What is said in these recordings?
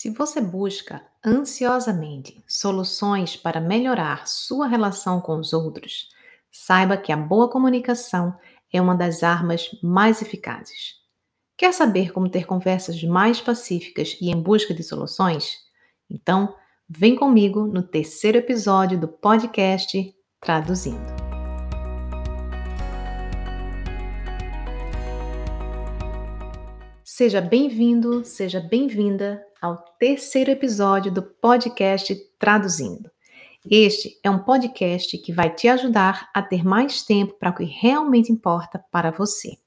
Se você busca ansiosamente soluções para melhorar sua relação com os outros, saiba que a boa comunicação é uma das armas mais eficazes. Quer saber como ter conversas mais pacíficas e em busca de soluções? Então, vem comigo no terceiro episódio do podcast Traduzindo. Seja bem-vindo, seja bem-vinda ao terceiro episódio do podcast Traduzindo. Este é um podcast que vai te ajudar a ter mais tempo para o que realmente importa para você.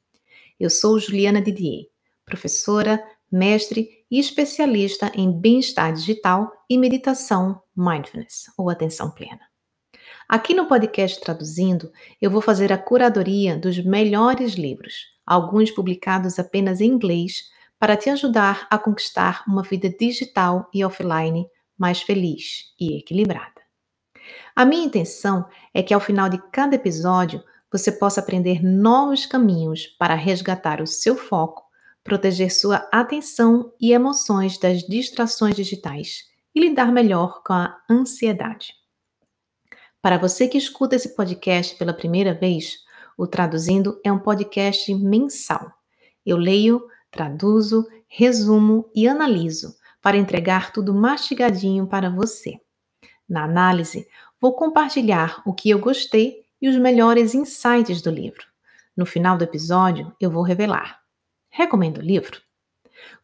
Eu sou Juliana Didier, professora, mestre e especialista em bem-estar digital e meditação mindfulness ou atenção plena. Aqui no podcast Traduzindo, eu vou fazer a curadoria dos melhores livros, alguns publicados apenas em inglês para te ajudar a conquistar uma vida digital e offline mais feliz e equilibrada. A minha intenção é que ao final de cada episódio você possa aprender novos caminhos para resgatar o seu foco, proteger sua atenção e emoções das distrações digitais e lidar melhor com a ansiedade. Para você que escuta esse podcast pela primeira vez, o Traduzindo é um podcast mensal. Eu leio traduzo, resumo e analiso para entregar tudo mastigadinho para você. Na análise, vou compartilhar o que eu gostei e os melhores insights do livro. No final do episódio, eu vou revelar. Recomendo o livro?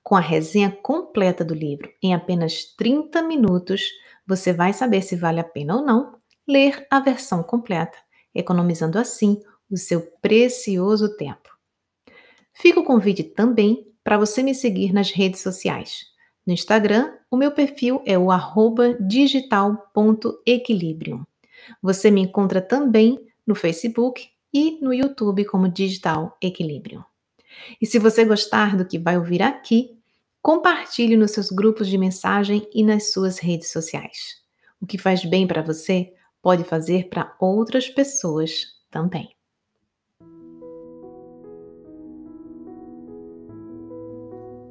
Com a resenha completa do livro em apenas 30 minutos, você vai saber se vale a pena ou não ler a versão completa, economizando assim o seu precioso tempo. Fica o convite também para você me seguir nas redes sociais. No Instagram, o meu perfil é o digital.equilibrium. Você me encontra também no Facebook e no YouTube como Digital Equilibrium. E se você gostar do que vai ouvir aqui, compartilhe nos seus grupos de mensagem e nas suas redes sociais. O que faz bem para você pode fazer para outras pessoas também.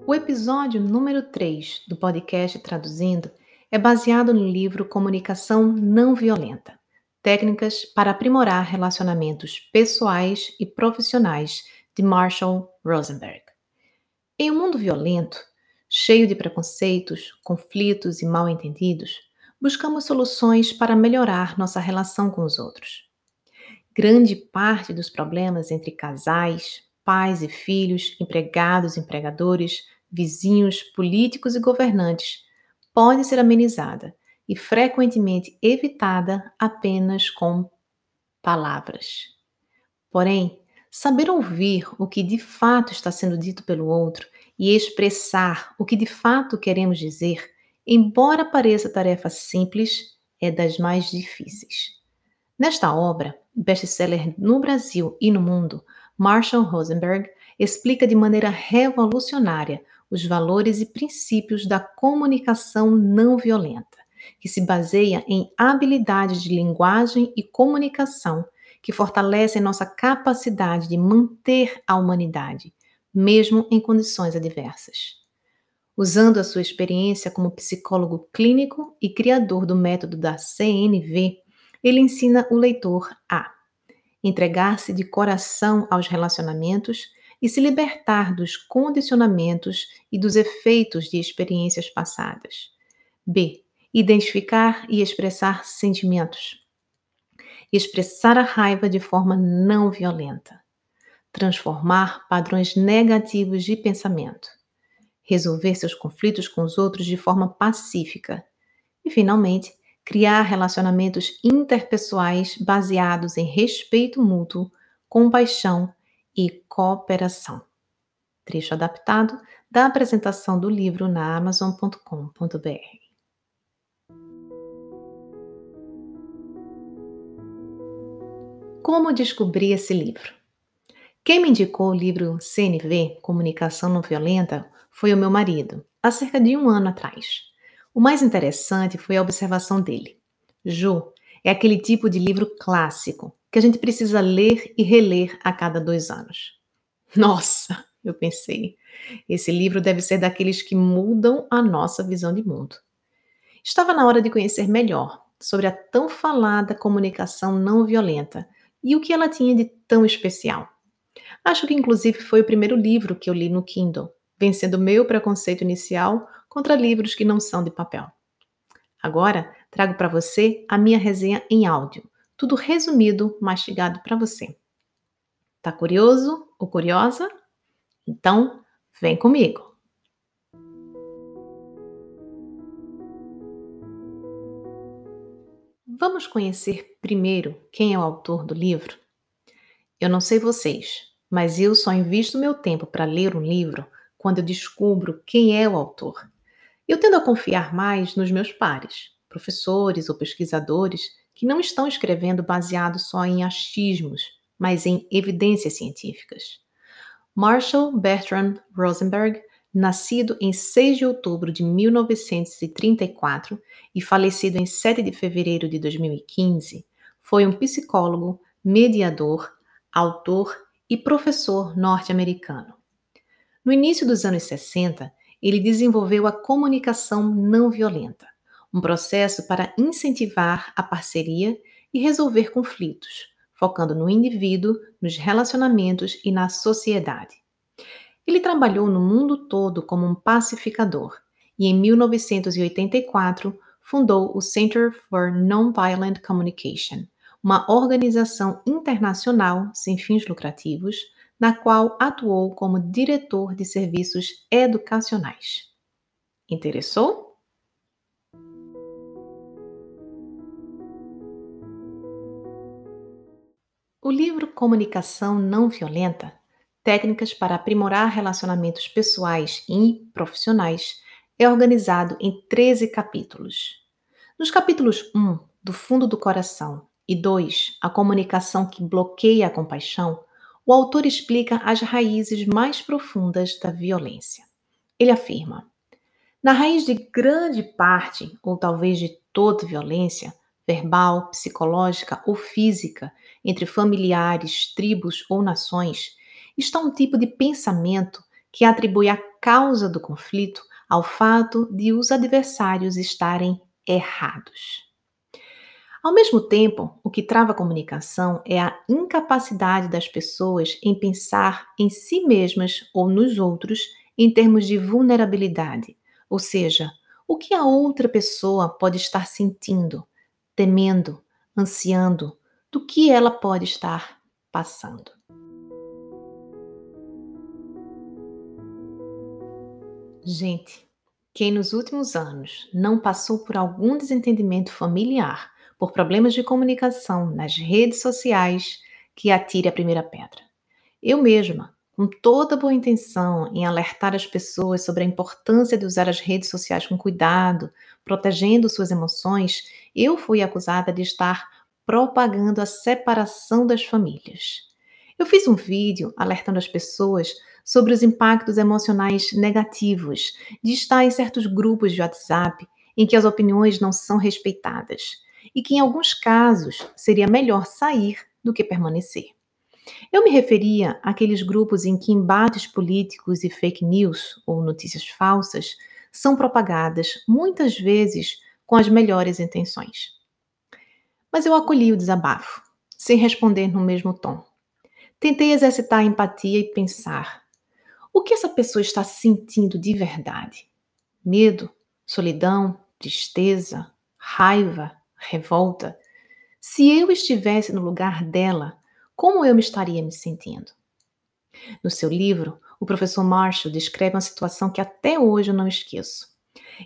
O episódio número 3 do podcast Traduzindo é baseado no livro Comunicação Não Violenta Técnicas para Aprimorar Relacionamentos Pessoais e Profissionais, de Marshall Rosenberg. Em um mundo violento, cheio de preconceitos, conflitos e mal-entendidos, buscamos soluções para melhorar nossa relação com os outros. Grande parte dos problemas entre casais, pais e filhos, empregados e empregadores, vizinhos, políticos e governantes pode ser amenizada e frequentemente evitada apenas com palavras. Porém, saber ouvir o que de fato está sendo dito pelo outro e expressar o que de fato queremos dizer, embora pareça tarefa simples, é das mais difíceis. Nesta obra, best-seller no Brasil e no mundo, Marshall Rosenberg explica de maneira revolucionária os valores e princípios da comunicação não violenta, que se baseia em habilidades de linguagem e comunicação que fortalecem nossa capacidade de manter a humanidade, mesmo em condições adversas. Usando a sua experiência como psicólogo clínico e criador do método da CNV, ele ensina o leitor a entregar-se de coração aos relacionamentos e se libertar dos condicionamentos e dos efeitos de experiências passadas. B. Identificar e expressar sentimentos. Expressar a raiva de forma não violenta. Transformar padrões negativos de pensamento. Resolver seus conflitos com os outros de forma pacífica. E, finalmente, criar relacionamentos interpessoais baseados em respeito mútuo, compaixão e cooperação. Trecho adaptado da apresentação do livro na Amazon.com.br. Como descobri esse livro? Quem me indicou o livro CNV, Comunicação Não Violenta, foi o meu marido, há cerca de um ano atrás. O mais interessante foi a observação dele. Ju é aquele tipo de livro clássico, que a gente precisa ler e reler a cada dois anos. Nossa, eu pensei, Esse livro deve ser daqueles que mudam a nossa visão de mundo. Estava na hora de conhecer melhor sobre a tão falada comunicação não violenta e o que ela tinha de tão especial. Acho que, inclusive, foi o primeiro livro que eu li no Kindle, vencendo meu preconceito inicial contra livros que não são de papel. Agora, trago para você a minha resenha em áudio, tudo resumido, mastigado para você. Tá curioso ou curiosa? Então, vem comigo! Vamos conhecer primeiro quem é o autor do livro? Eu não sei vocês, mas eu só invisto meu tempo para ler um livro quando eu descubro quem é o autor. Eu tendo a confiar mais nos meus pares, professores ou pesquisadores que não estão escrevendo baseado só em achismos, mas em evidências científicas. Marshall Bertrand Rosenberg, nascido em 6 de outubro de 1934 e falecido em 7 de fevereiro de 2015, foi um psicólogo, mediador, autor e professor norte-americano. No início dos anos 60, ele desenvolveu a comunicação não violenta, um processo para incentivar a parceria e resolver conflitos, focando no indivíduo, nos relacionamentos e na sociedade. Ele trabalhou no mundo todo como um pacificador e, em 1984, fundou o Center for Nonviolent Communication, uma organização internacional sem fins lucrativos, na qual atuou como diretor de serviços educacionais. Interessou? O livro Comunicação Não Violenta Técnicas para Aprimorar Relacionamentos Pessoais e Profissionais é organizado em 13 capítulos. Nos capítulos 1, Do Fundo do Coração, e 2, A Comunicação que Bloqueia a Compaixão, o autor explica as raízes mais profundas da violência. Ele afirma: na raiz de grande parte, ou talvez de toda violência, verbal, psicológica ou física, entre familiares, tribos ou nações, está um tipo de pensamento que atribui a causa do conflito ao fato de os adversários estarem errados. Ao mesmo tempo, o que trava a comunicação é a incapacidade das pessoas em pensar em si mesmas ou nos outros em termos de vulnerabilidade, ou seja, o que a outra pessoa pode estar sentindo, temendo, ansiando, do que ela pode estar passando. Gente, quem nos últimos anos não passou por algum desentendimento familiar, por problemas de comunicação nas redes sociais, que atire a primeira pedra. Eu mesma, com toda boa intenção em alertar as pessoas sobre a importância de usar as redes sociais com cuidado, protegendo suas emoções, eu fui acusada de estar propagando a separação das famílias. Eu fiz um vídeo alertando as pessoas sobre os impactos emocionais negativos de estar em certos grupos de WhatsApp em que as opiniões não são respeitadas e que, em alguns casos, seria melhor sair do que permanecer. Eu me referia àqueles grupos em que embates políticos e fake news ou notícias falsas são propagadas muitas vezes com as melhores intenções. Mas eu acolhi o desabafo, sem responder no mesmo tom. Tentei exercitar a empatia e pensar: o que essa pessoa está sentindo de verdade? Medo, solidão, tristeza, raiva, revolta? Se eu estivesse no lugar dela, como eu me estaria me sentindo? No seu livro, o professor Marshall descreve uma situação que até hoje eu não esqueço.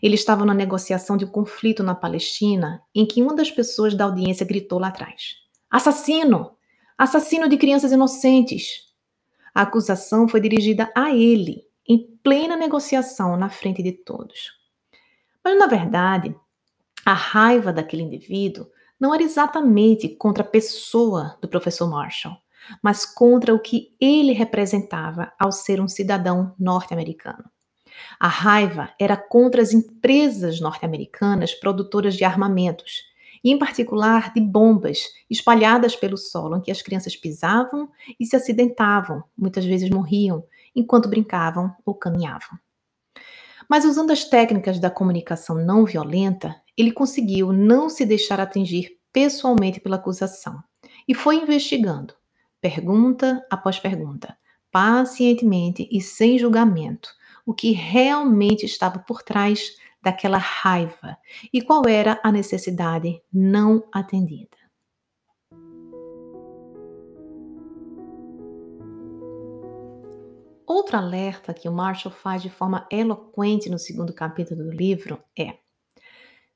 Ele estava na negociação de um conflito na Palestina em que uma das pessoas da audiência gritou lá atrás: Assassino! Assassino de crianças inocentes! A acusação foi dirigida a ele, em plena negociação na frente de todos. Mas, na verdade, a raiva daquele indivíduo não era exatamente contra a pessoa do professor Marshall, mas contra o que ele representava ao ser um cidadão norte-americano. A raiva era contra as empresas norte-americanas produtoras de armamentos, e em particular de bombas espalhadas pelo solo, em que as crianças pisavam e se acidentavam, muitas vezes morriam, enquanto brincavam ou caminhavam. Mas usando as técnicas da comunicação não violenta, ele conseguiu não se deixar atingir pessoalmente pela acusação e foi investigando, pergunta após pergunta, pacientemente e sem julgamento, o que realmente estava por trás daquela raiva e qual era a necessidade não atendida. Outro alerta que o Marshall faz de forma eloquente no segundo capítulo do livro é: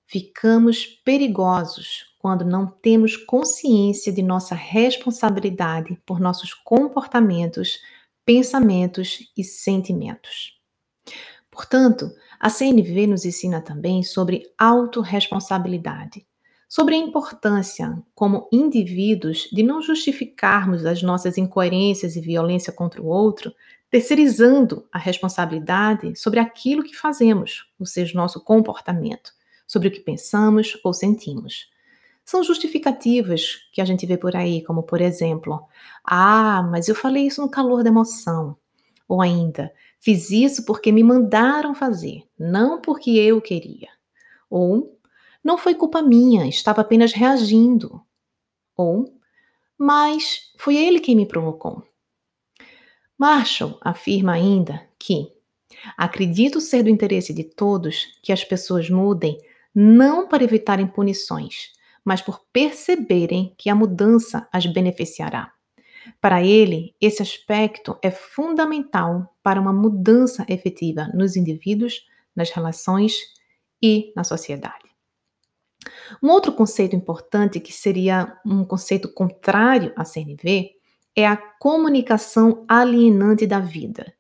ficamos perigosos quando não temos consciência de nossa responsabilidade por nossos comportamentos, pensamentos e sentimentos. Portanto, a CNV nos ensina também sobre autorresponsabilidade, sobre a importância, como indivíduos, de não justificarmos as nossas incoerências e violência contra o outro, terceirizando a responsabilidade sobre aquilo que fazemos, ou seja, nosso comportamento, sobre o que pensamos ou sentimos. São justificativas que a gente vê por aí, como por exemplo, ah, mas eu falei isso no calor da emoção. Ou ainda, fiz isso porque me mandaram fazer, não porque eu queria. Ou, não foi culpa minha, estava apenas reagindo. Ou, mas foi ele quem me provocou. Marshall afirma ainda que acredito ser do interesse de todos que as pessoas mudem não para evitarem punições, mas por perceberem que a mudança as beneficiará. Para ele, esse aspecto é fundamental para uma mudança efetiva nos indivíduos, nas relações e na sociedade. Um outro conceito importante, que seria um conceito contrário à CNV, é a comunicação alienante da vida.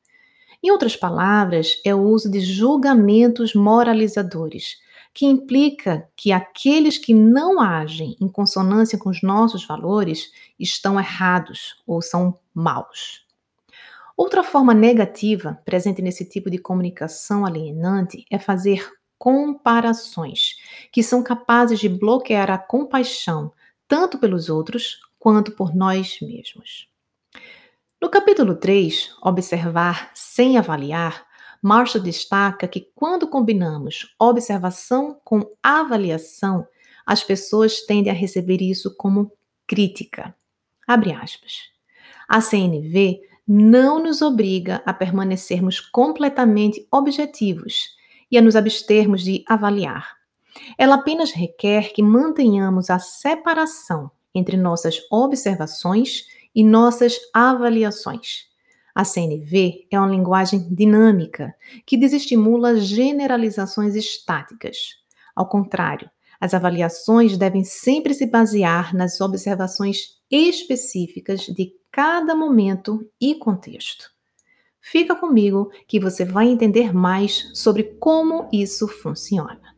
Em outras palavras, é o uso de julgamentos moralizadores, que implica que aqueles que não agem em consonância com os nossos valores estão errados ou são maus. Outra forma negativa presente nesse tipo de comunicação alienante é fazer comparações, que são capazes de bloquear a compaixão tanto pelos outros quanto por nós mesmos. No capítulo 3, Observar sem avaliar, Marshall destaca que quando combinamos observação com avaliação, as pessoas tendem a receber isso como crítica. Abre aspas. A CNV não nos obriga a permanecermos completamente objetivos e a nos abstermos de avaliar. Ela apenas requer que mantenhamos a separação entre nossas observações e nossas avaliações. A CNV é uma linguagem dinâmica que desestimula generalizações estáticas. Ao contrário, as avaliações devem sempre se basear nas observações específicas de cada momento e contexto. Fica comigo que você vai entender mais sobre como isso funciona.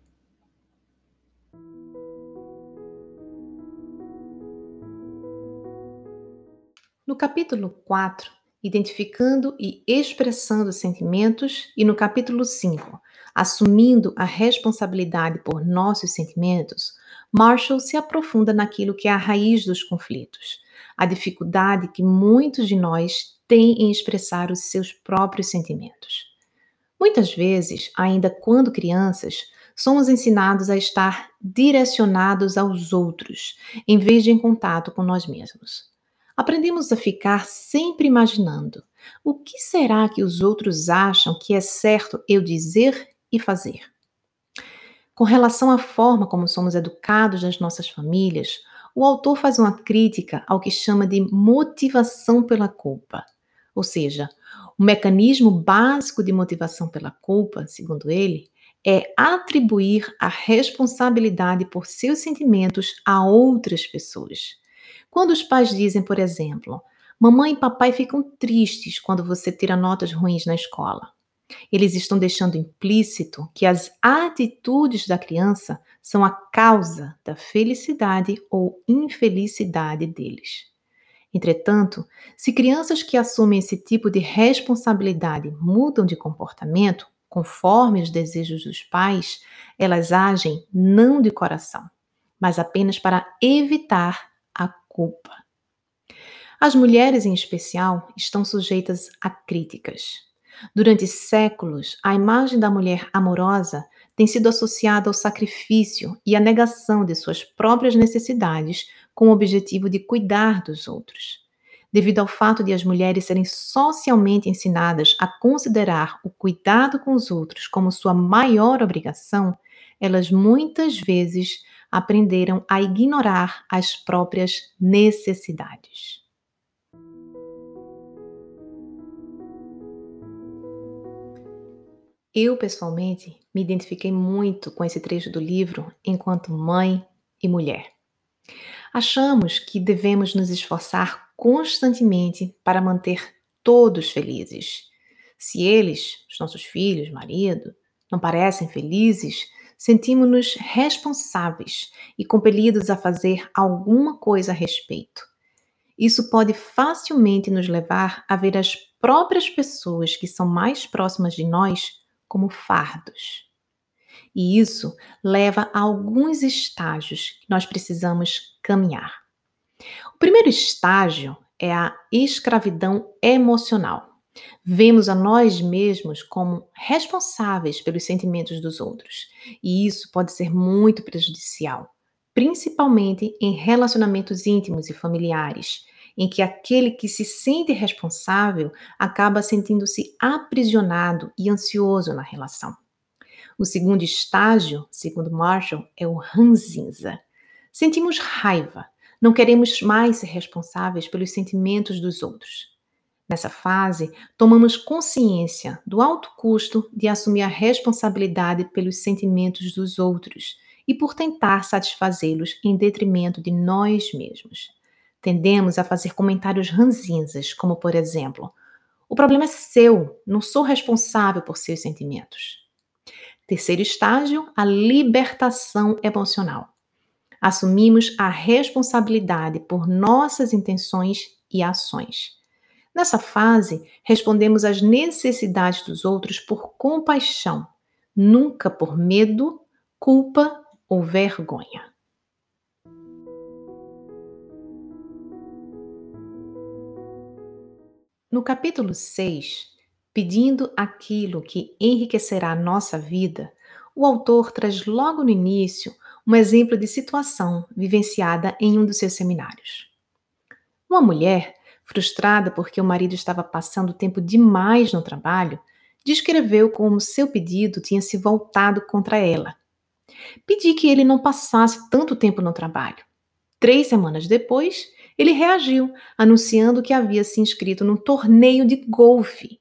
No capítulo 4, identificando e expressando sentimentos, e no capítulo 5, assumindo a responsabilidade por nossos sentimentos, Marshall se aprofunda naquilo que é a raiz dos conflitos, a dificuldade que muitos de nós têm em expressar os seus próprios sentimentos. Muitas vezes, ainda quando crianças, somos ensinados a estar direcionados aos outros, em vez de em contato com nós mesmos. Aprendemos a ficar sempre imaginando o que será que os outros acham que é certo eu dizer e fazer. Com relação à forma como somos educados nas nossas famílias, o autor faz uma crítica ao que chama de motivação pela culpa. Ou seja, o mecanismo básico de motivação pela culpa, segundo ele, é atribuir a responsabilidade por seus sentimentos a outras pessoas. Quando os pais dizem, por exemplo, mamãe e papai ficam tristes quando você tira notas ruins na escola. Eles estão deixando implícito que as atitudes da criança são a causa da felicidade ou infelicidade deles. Entretanto, se crianças que assumem esse tipo de responsabilidade mudam de comportamento conforme os desejos dos pais, elas agem não de coração, mas apenas para evitar culpa. As mulheres, em especial, estão sujeitas a críticas. Durante séculos, a imagem da mulher amorosa tem sido associada ao sacrifício e à negação de suas próprias necessidades com o objetivo de cuidar dos outros. Devido ao fato de as mulheres serem socialmente ensinadas a considerar o cuidado com os outros como sua maior obrigação, elas muitas vezes aprenderam a ignorar as próprias necessidades. Eu, pessoalmente, me identifiquei muito com esse trecho do livro enquanto mãe e mulher. Achamos que devemos nos esforçar constantemente para manter todos felizes. Se eles, os nossos filhos, marido, não parecem felizes, sentimos-nos responsáveis e compelidos a fazer alguma coisa a respeito. Isso pode facilmente nos levar a ver as próprias pessoas que são mais próximas de nós como fardos. E isso leva a alguns estágios que nós precisamos caminhar. O primeiro estágio é a escravidão emocional. Vemos a nós mesmos como responsáveis pelos sentimentos dos outros, e isso pode ser muito prejudicial, principalmente em relacionamentos íntimos e familiares, em que aquele que se sente responsável acaba sentindo-se aprisionado e ansioso na relação. O segundo estágio, segundo Marshall, é o ranzinza. Sentimos raiva, não queremos mais ser responsáveis pelos sentimentos dos outros. Nessa fase, tomamos consciência do alto custo de assumir a responsabilidade pelos sentimentos dos outros e por tentar satisfazê-los em detrimento de nós mesmos. Tendemos a fazer comentários ranzinzas, como por exemplo: o problema é seu, não sou responsável por seus sentimentos. Terceiro estágio, a libertação emocional. Assumimos a responsabilidade por nossas intenções e ações. Nessa fase, respondemos às necessidades dos outros por compaixão, nunca por medo, culpa ou vergonha. No capítulo 6, pedindo aquilo que enriquecerá nossa vida, o autor traz logo no início um exemplo de situação vivenciada em um dos seus seminários. Uma mulher, frustrada porque o marido estava passando tempo demais no trabalho, descreveu como seu pedido tinha se voltado contra ela. Pedi que ele não passasse tanto tempo no trabalho. Três semanas depois, ele reagiu, anunciando que havia se inscrito num torneio de golfe.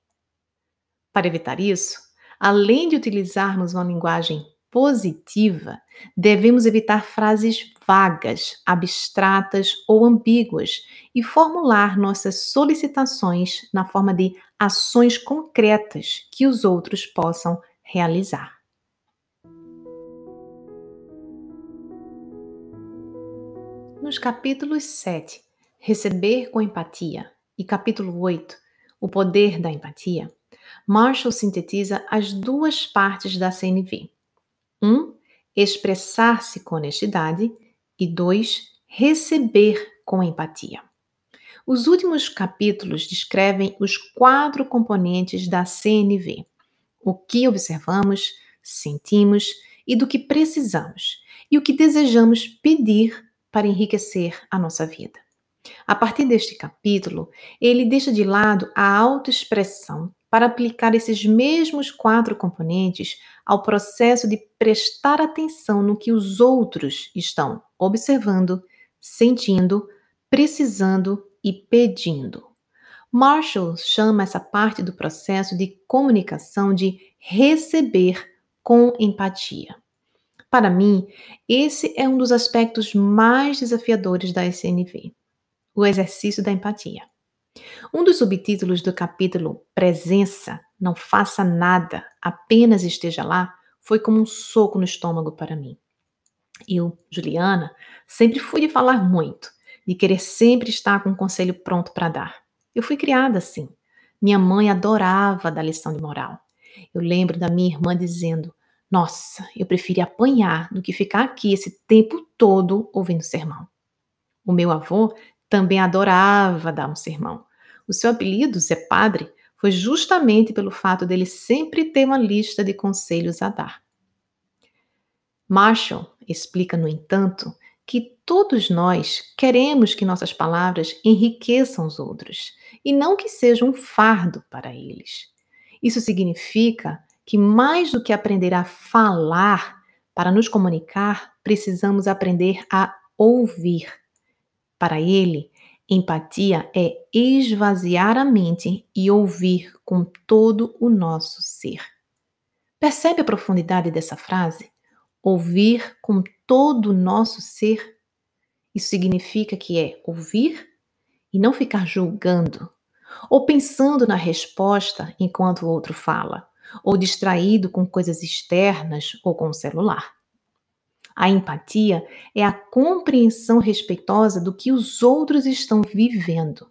Para evitar isso, além de utilizarmos uma linguagem positiva, devemos evitar frases vagas, abstratas ou ambíguas e formular nossas solicitações na forma de ações concretas que os outros possam realizar. Nos capítulos 7 Receber com empatia e capítulo 8, O poder da empatia, Marshall sintetiza as duas partes da CNV. 1. Um, expressar-se com honestidade e 2. Receber com empatia. Os últimos capítulos descrevem os quatro componentes da CNV: o que observamos, sentimos e do que precisamos, e o que desejamos pedir para enriquecer a nossa vida. A partir deste capítulo, ele deixa de lado a autoexpressão para aplicar esses mesmos quatro componentes ao processo de prestar atenção no que os outros estão observando, sentindo, precisando e pedindo. Marshall chama essa parte do processo de comunicação de receber com empatia. Para mim, esse é um dos aspectos mais desafiadores da SNV o exercício da empatia. Um dos subtítulos do capítulo Presença, não faça nada, apenas esteja lá, foi como um soco no estômago para mim. Eu, Juliana, sempre fui de falar muito, de querer sempre estar com um conselho pronto para dar. Eu fui criada assim. Minha mãe adorava dar lição de moral. Eu lembro da minha irmã dizendo: Nossa, eu prefiro apanhar do que ficar aqui esse tempo todo ouvindo sermão. O meu avô Também adorava dar um sermão. O seu apelido, Zé Padre, foi justamente pelo fato dele sempre ter uma lista de conselhos a dar. Marshall explica, no entanto, que todos nós queremos que nossas palavras enriqueçam os outros e não que sejam um fardo para eles. Isso significa que, mais do que aprender a falar para nos comunicar, precisamos aprender a ouvir. Para ele, empatia é esvaziar a mente e ouvir com todo o nosso ser. Percebe a profundidade dessa frase? Ouvir com todo o nosso ser. Isso significa que é ouvir e não ficar julgando, ou pensando na resposta enquanto o outro fala, ou distraído com coisas externas ou com o celular. A empatia é a compreensão respeitosa do que os outros estão vivendo.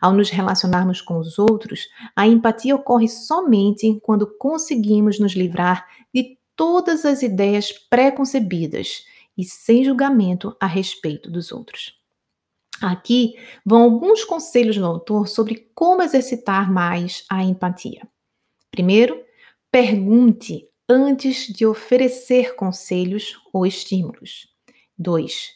Ao nos relacionarmos com os outros, a empatia ocorre somente quando conseguimos nos livrar de todas as ideias pré-concebidas e sem julgamento a respeito dos outros. Aqui vão alguns conselhos do autor sobre como exercitar mais a empatia. Primeiro, pergunte antes de oferecer conselhos ou estímulos. 2.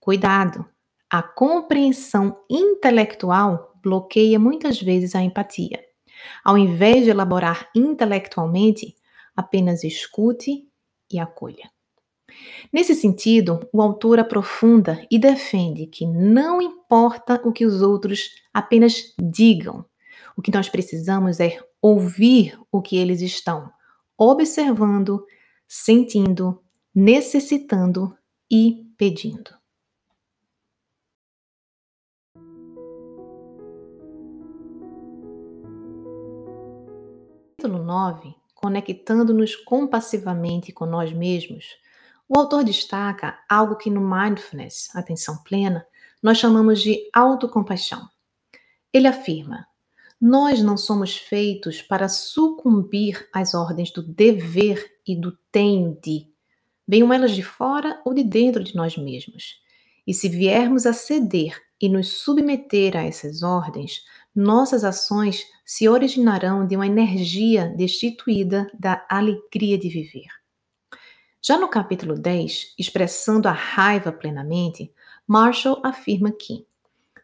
Cuidado. A compreensão intelectual bloqueia muitas vezes a empatia. Ao invés de elaborar intelectualmente, apenas escute e acolha. Nesse sentido, o autor aprofunda e defende que não importa o que os outros apenas digam, o que nós precisamos é ouvir o que eles estão observando, sentindo, necessitando e pedindo. Capítulo 9 conectando-nos compassivamente com nós mesmos, o autor destaca algo que no mindfulness, atenção plena, nós chamamos de autocompaixão. Ele afirma: nós não somos feitos para sucumbir às ordens do dever e do tenho de, venham elas de fora ou de dentro de nós mesmos. E se viermos a ceder e nos submeter a essas ordens, nossas ações se originarão de uma energia destituída da alegria de viver. Já no capítulo 10, expressando a raiva plenamente, Marshall afirma que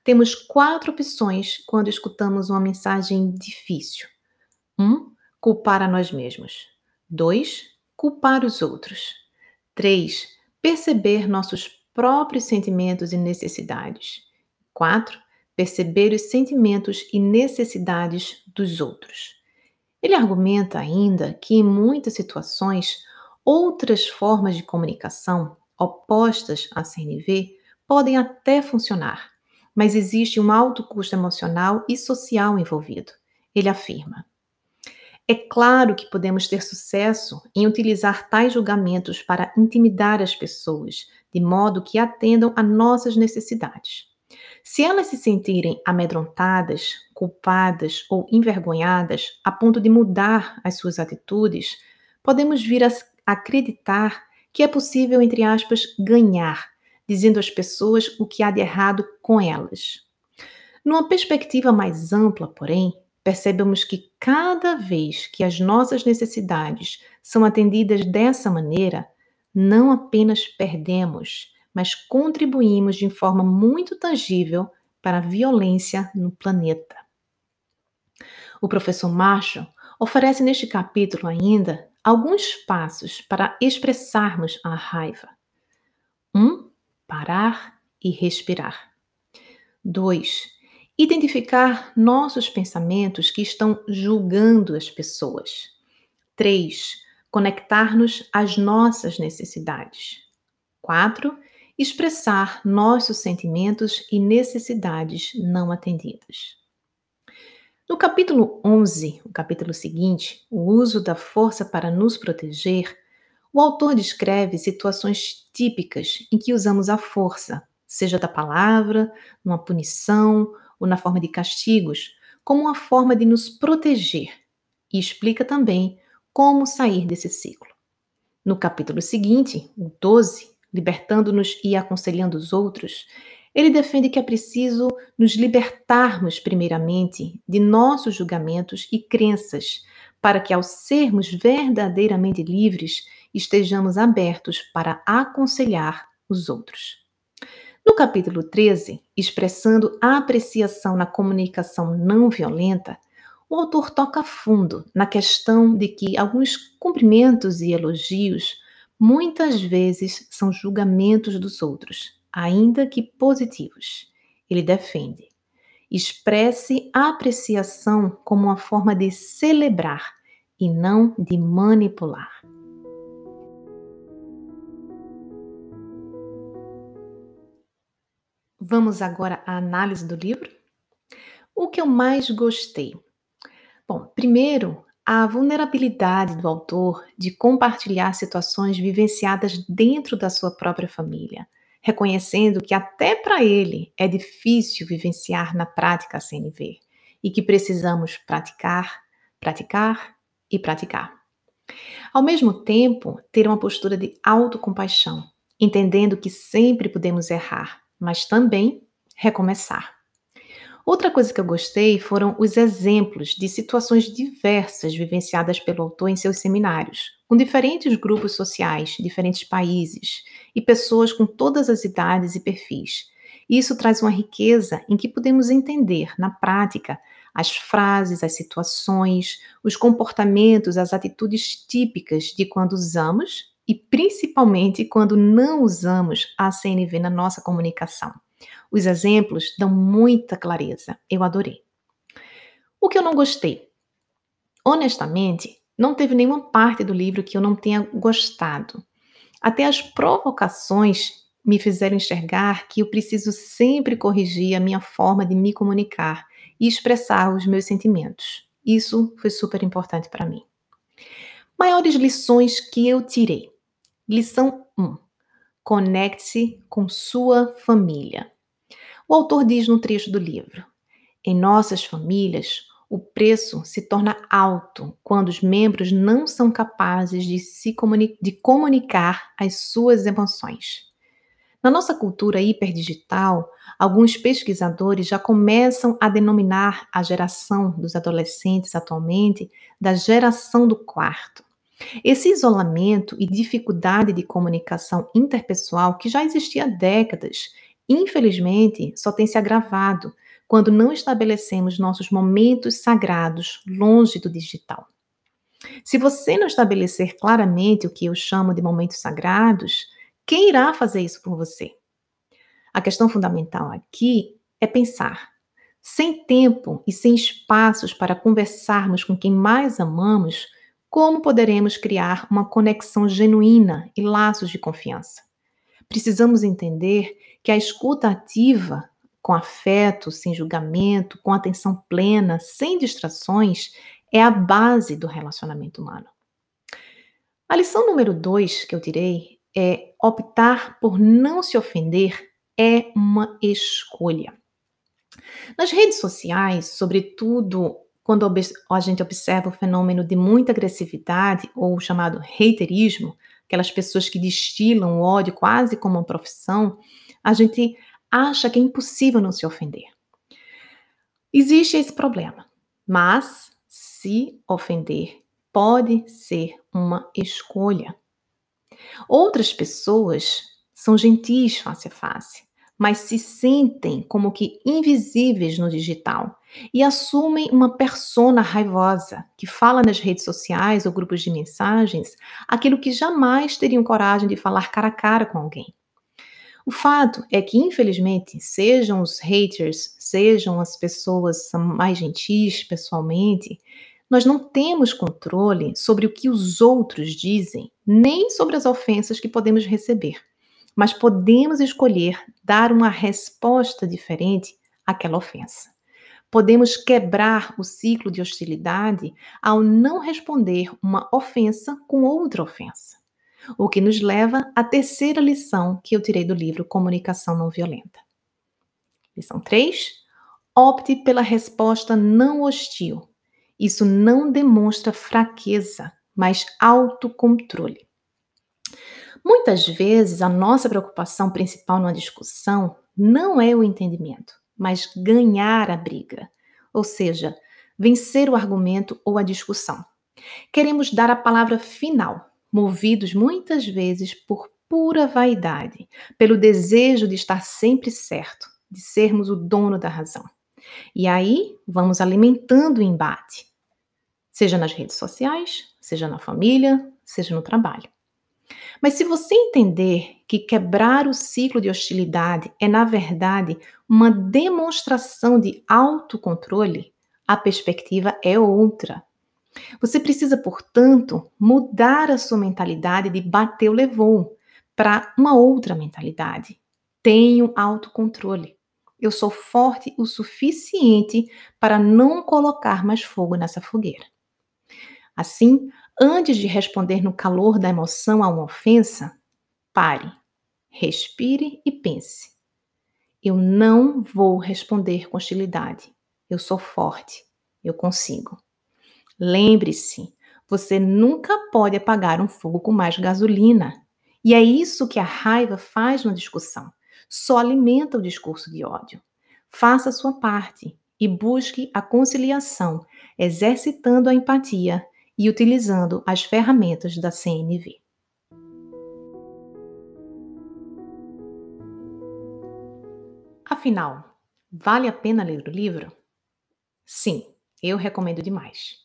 temos quatro opções quando escutamos uma mensagem difícil. 1. Um, culpar a nós mesmos. 2. Culpar os outros. 3. Perceber nossos próprios sentimentos e necessidades. 4 perceber os sentimentos e necessidades dos outros. Ele argumenta ainda que, em muitas situações, outras formas de comunicação opostas à CNV podem até funcionar, mas existe um alto custo emocional e social envolvido. Ele afirma. É claro que podemos ter sucesso em utilizar tais julgamentos para intimidar as pessoas, de modo que atendam a nossas necessidades. Se elas se sentirem amedrontadas, culpadas ou envergonhadas a ponto de mudar as suas atitudes, podemos vir a acreditar que é possível, entre aspas, ganhar, dizendo às pessoas o que há de errado com elas. Numa perspectiva mais ampla, porém, percebemos que cada vez que as nossas necessidades são atendidas dessa maneira, não apenas perdemos, mas contribuímos de forma muito tangível para a violência no planeta. O professor Marshall oferece neste capítulo ainda alguns passos para expressarmos a raiva. 1. Um, parar e respirar. 2. Identificar nossos pensamentos que estão julgando as pessoas. 3. Conectar-nos às nossas necessidades. 4 expressar nossos sentimentos e necessidades não atendidas. No capítulo 11, o capítulo seguinte, o uso da força para nos proteger, o autor descreve situações típicas em que usamos a força, seja da palavra, numa punição ou na forma de castigos, como uma forma de nos proteger, e explica também como sair desse ciclo. No capítulo seguinte, o 12, libertando-nos e aconselhando os outros, Ele defende que é preciso nos libertarmos, primeiramente, de nossos julgamentos e crenças, para que, ao sermos verdadeiramente livres, estejamos abertos para aconselhar os outros. No capítulo 13, expressando a apreciação na comunicação não violenta, o autor toca fundo na questão de que alguns cumprimentos e elogios muitas vezes são julgamentos dos outros, ainda que positivos. Ele defende. Expresse a apreciação como uma forma de celebrar e não de manipular. Vamos agora à análise do livro? O que eu mais gostei? Bom, primeiro, a vulnerabilidade do autor de compartilhar situações vivenciadas dentro da sua própria família, reconhecendo que até para ele é difícil vivenciar na prática a CNV e que precisamos praticar, praticar e praticar. Ao mesmo tempo, ter uma postura de autocompaixão, entendendo que sempre podemos errar, mas também recomeçar. Outra coisa que eu gostei foram os exemplos de situações diversas vivenciadas pelo autor em seus seminários, com diferentes grupos sociais, diferentes países e pessoas com todas as idades e perfis. Isso traz uma riqueza em que podemos entender, na prática, as frases, as situações, os comportamentos, as atitudes típicas de quando usamos e principalmente quando não usamos a CNV na nossa comunicação. Os exemplos dão muita clareza. Eu adorei. O que eu não gostei? Honestamente, não teve nenhuma parte do livro que eu não tenha gostado. Até as provocações me fizeram enxergar que eu preciso sempre corrigir a minha forma de me comunicar e expressar os meus sentimentos. Isso foi super importante para mim. Maiores lições que eu tirei. Lição 1. Conecte-se com sua família. O autor diz no trecho do livro: Em nossas famílias, o preço se torna alto quando os membros não são capazes de se comuni de comunicar as suas emoções. Na nossa cultura hiperdigital, alguns pesquisadores já começam a denominar a geração dos adolescentes atualmente da geração do quarto. Esse isolamento e dificuldade de comunicação interpessoal, que já existia há décadas, infelizmente só tem se agravado quando não estabelecemos nossos momentos sagrados longe do digital. Se você não estabelecer claramente o que eu chamo de momentos sagrados, quem irá fazer isso por você? A questão fundamental aqui é pensar. Sem tempo e sem espaços para conversarmos com quem mais amamos, como poderemos criar uma conexão genuína e laços de confiança? Precisamos entender que a escuta ativa, com afeto, sem julgamento, com atenção plena, sem distrações, é a base do relacionamento humano. A lição número dois que eu tirei é optar por não se ofender é uma escolha. Nas redes sociais, sobretudo quando a gente observa o fenômeno de muita agressividade, ou chamado haterismo, aquelas pessoas que destilam o ódio quase como uma profissão, a gente acha que é impossível não se ofender. Existe esse problema, mas se ofender pode ser uma escolha. Outras pessoas são gentis face a face, mas se sentem como que invisíveis no digital e assumem uma persona raivosa que fala nas redes sociais ou grupos de mensagens aquilo que jamais teriam coragem de falar cara a cara com alguém. O fato é que, infelizmente, sejam os haters, sejam as pessoas mais gentis pessoalmente, nós não temos controle sobre o que os outros dizem, nem sobre as ofensas que podemos receber mas podemos escolher dar uma resposta diferente àquela ofensa. Podemos quebrar o ciclo de hostilidade ao não responder uma ofensa com outra ofensa. O que nos leva à terceira lição que eu tirei do livro Comunicação Não Violenta. Lição 3. Opte pela resposta não hostil. Isso não demonstra fraqueza, mas autocontrole. Muitas vezes, a nossa preocupação principal numa discussão não é o entendimento, mas ganhar a briga, ou seja, vencer o argumento ou a discussão. Queremos dar a palavra final, movidos muitas vezes por pura vaidade, pelo desejo de estar sempre certo, de sermos o dono da razão. E aí vamos alimentando o embate, seja nas redes sociais, seja na família, seja no trabalho. Mas se você entender que quebrar o ciclo de hostilidade é, na verdade, uma demonstração de autocontrole, a perspectiva é outra. Você precisa, portanto, mudar a sua mentalidade de bateu, levou para uma outra mentalidade. Tenho autocontrole. Eu sou forte o suficiente para não colocar mais fogo nessa fogueira. Assim, antes de responder no calor da emoção a uma ofensa, pare, respire e pense. Eu não vou responder com hostilidade. Eu sou forte. Eu consigo. Lembre-se, você nunca pode apagar um fogo com mais gasolina. E é isso que a raiva faz na discussão. Só alimenta o discurso de ódio. Faça a sua parte e busque a conciliação, exercitando a empatia e utilizando as ferramentas da CNV. Afinal, vale a pena ler o livro? Sim, eu recomendo demais.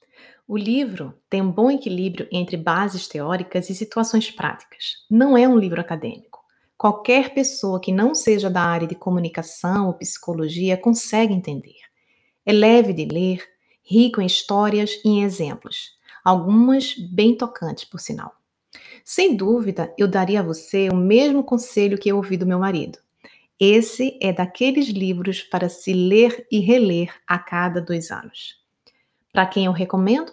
O livro tem um bom equilíbrio entre bases teóricas e situações práticas. Não é um livro acadêmico. Qualquer pessoa que não seja da área de comunicação ou psicologia consegue entender. É leve de ler, rico em histórias e em exemplos, algumas bem tocantes, por sinal. Sem dúvida, eu daria a você o mesmo conselho que eu ouvi do meu marido. Esse é daqueles livros para se ler e reler a cada dois anos. Para quem eu recomendo?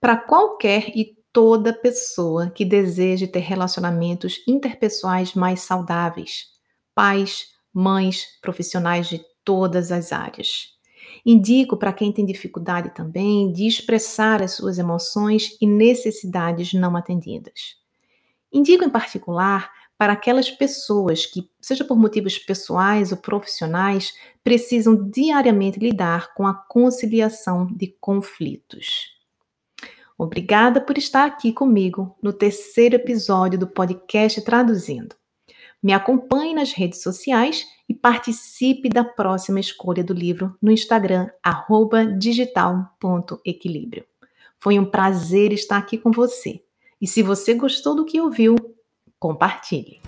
Para qualquer e toda pessoa que deseje ter relacionamentos interpessoais mais saudáveis. Pais, mães, profissionais de todas as áreas. Indico para quem tem dificuldade também de expressar as suas emoções e necessidades não atendidas. Indico em particular para aquelas pessoas que, seja por motivos pessoais ou profissionais, precisam diariamente lidar com a conciliação de conflitos. Obrigada por estar aqui comigo no terceiro episódio do podcast Traduzindo. Me acompanhe nas redes sociais e participe da próxima escolha do livro no Instagram, digital.equilíbrio. Foi um prazer estar aqui com você. E se você gostou do que ouviu, compartilhe.